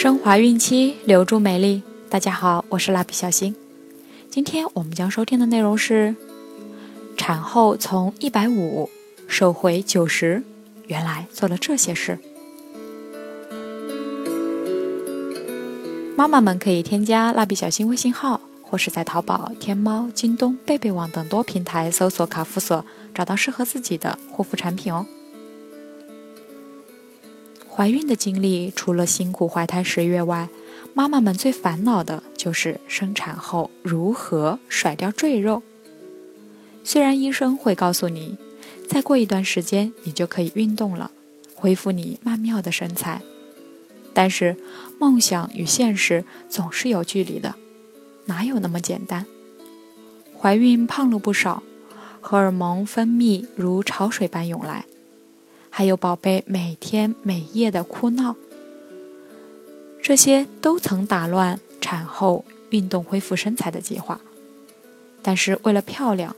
升华孕期，留住美丽。大家好，我是蜡笔小新。今天我们将收听的内容是：产后从一百五瘦回九十，原来做了这些事。妈妈们可以添加蜡笔小新微信号，或是在淘宝、天猫、京东、贝贝网等多平台搜索“卡夫索”，找到适合自己的护肤产品哦。怀孕的经历，除了辛苦怀胎十月外，妈妈们最烦恼的就是生产后如何甩掉赘肉。虽然医生会告诉你，再过一段时间你就可以运动了，恢复你曼妙的身材，但是梦想与现实总是有距离的，哪有那么简单？怀孕胖了不少，荷尔蒙分泌如潮水般涌来。还有宝贝每天每夜的哭闹，这些都曾打乱产后运动恢复身材的计划。但是为了漂亮，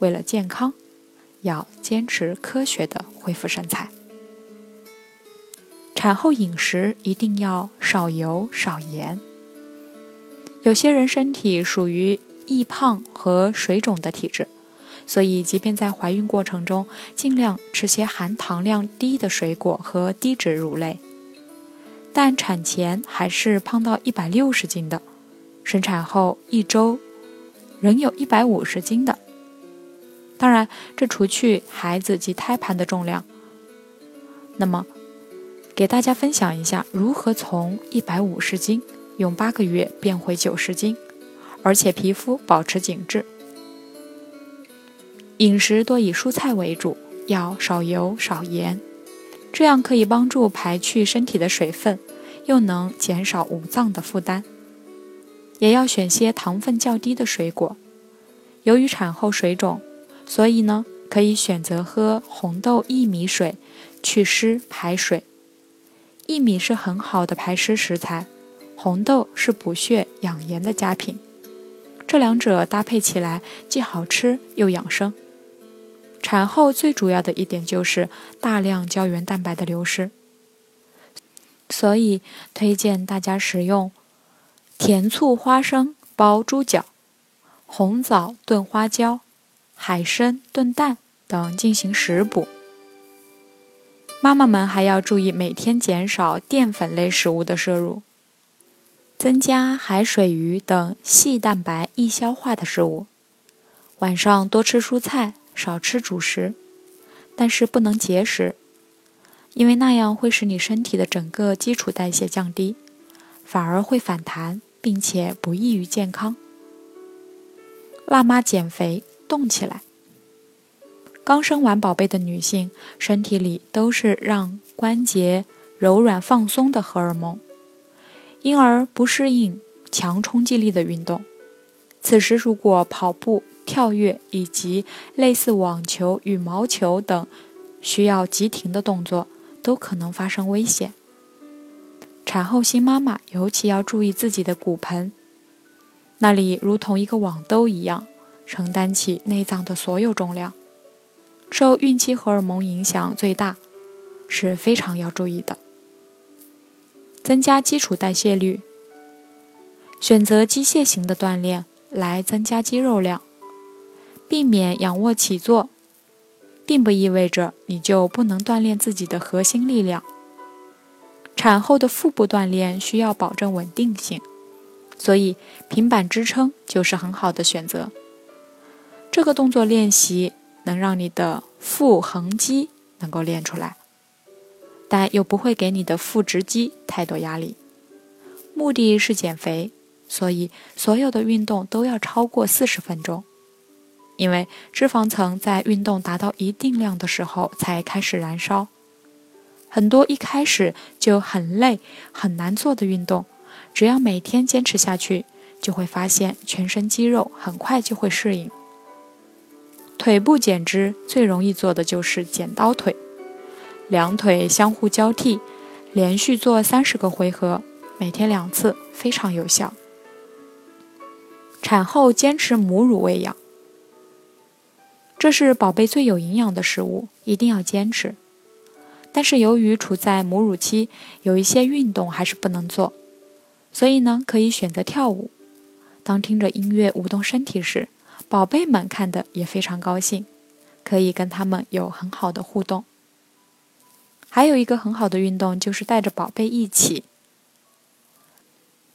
为了健康，要坚持科学的恢复身材。产后饮食一定要少油少盐。有些人身体属于易胖和水肿的体质。所以，即便在怀孕过程中，尽量吃些含糖量低的水果和低脂乳类。但产前还是胖到一百六十斤的，生产后一周仍有一百五十斤的。当然，这除去孩子及胎盘的重量。那么，给大家分享一下如何从一百五十斤用八个月变回九十斤，而且皮肤保持紧致。饮食多以蔬菜为主，要少油少盐，这样可以帮助排去身体的水分，又能减少五脏的负担。也要选些糖分较低的水果。由于产后水肿，所以呢，可以选择喝红豆薏米水，祛湿排水。薏米是很好的排湿食材，红豆是补血养颜的佳品。这两者搭配起来，既好吃又养生。产后最主要的一点就是大量胶原蛋白的流失，所以推荐大家食用甜醋花生煲猪脚、红枣炖花椒、海参炖蛋等进行食补。妈妈们还要注意每天减少淀粉类食物的摄入，增加海水鱼等细蛋白易消化的食物。晚上多吃蔬菜。少吃主食，但是不能节食，因为那样会使你身体的整个基础代谢降低，反而会反弹，并且不益于健康。辣妈减肥，动起来！刚生完宝贝的女性，身体里都是让关节柔软放松的荷尔蒙，因而不适应强冲击力的运动。此时如果跑步，跳跃以及类似网球、羽毛球等需要急停的动作，都可能发生危险。产后新妈妈尤其要注意自己的骨盆，那里如同一个网兜一样，承担起内脏的所有重量，受孕期荷尔蒙影响最大，是非常要注意的。增加基础代谢率，选择机械型的锻炼来增加肌肉量。避免仰卧起坐，并不意味着你就不能锻炼自己的核心力量。产后的腹部锻炼需要保证稳定性，所以平板支撑就是很好的选择。这个动作练习能让你的腹横肌能够练出来，但又不会给你的腹直肌太多压力。目的是减肥，所以所有的运动都要超过四十分钟。因为脂肪层在运动达到一定量的时候才开始燃烧，很多一开始就很累、很难做的运动，只要每天坚持下去，就会发现全身肌肉很快就会适应。腿部减脂最容易做的就是剪刀腿，两腿相互交替，连续做三十个回合，每天两次，非常有效。产后坚持母乳喂养。这是宝贝最有营养的食物，一定要坚持。但是由于处在母乳期，有一些运动还是不能做，所以呢，可以选择跳舞。当听着音乐舞动身体时，宝贝们看的也非常高兴，可以跟他们有很好的互动。还有一个很好的运动就是带着宝贝一起。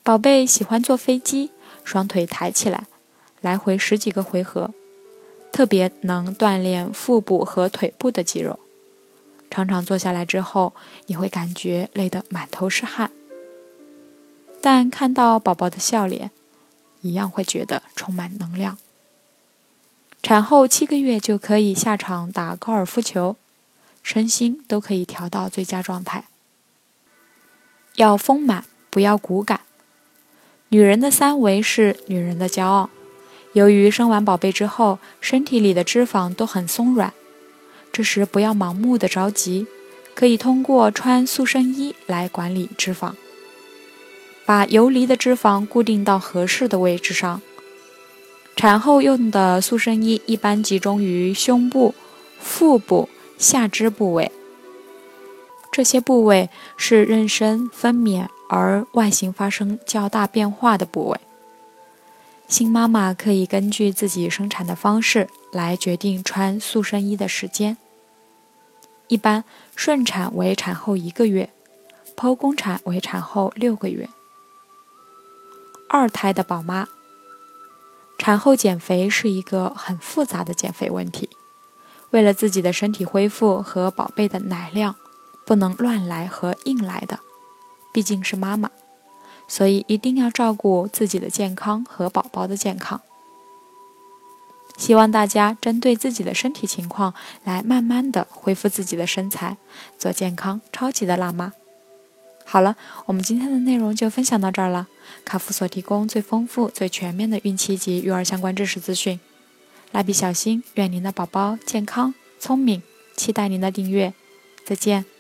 宝贝喜欢坐飞机，双腿抬起来，来回十几个回合，特别能锻炼腹部和腿部的肌肉。常常坐下来之后，你会感觉累得满头是汗，但看到宝宝的笑脸，一样会觉得充满能量。产后七个月就可以下场打高尔夫球，身心都可以调到最佳状态。要丰满，不要骨感。女人的三围是女人的骄傲。由于生完宝贝之后，身体里的脂肪都很松软。这时不要盲目的着急，可以通过穿塑身衣来管理脂肪，把游离的脂肪固定到合适的位置上。产后用的塑身衣一般集中于胸部、腹部、下肢部位，这些部位是妊娠、分娩而外形发生较大变化的部位。新妈妈可以根据自己生产的方式来决定穿塑身衣的时间。一般顺产为产后一个月，剖宫产为产后六个月。二胎的宝妈，产后减肥是一个很复杂的减肥问题。为了自己的身体恢复和宝贝的奶量，不能乱来和硬来的，毕竟是妈妈。所以一定要照顾自己的健康和宝宝的健康。希望大家针对自己的身体情况来慢慢的恢复自己的身材，做健康超级的辣妈。好了，我们今天的内容就分享到这儿了。卡夫所提供最丰富、最全面的孕期及育儿相关知识资讯。蜡笔小新，愿您的宝宝健康聪明，期待您的订阅。再见。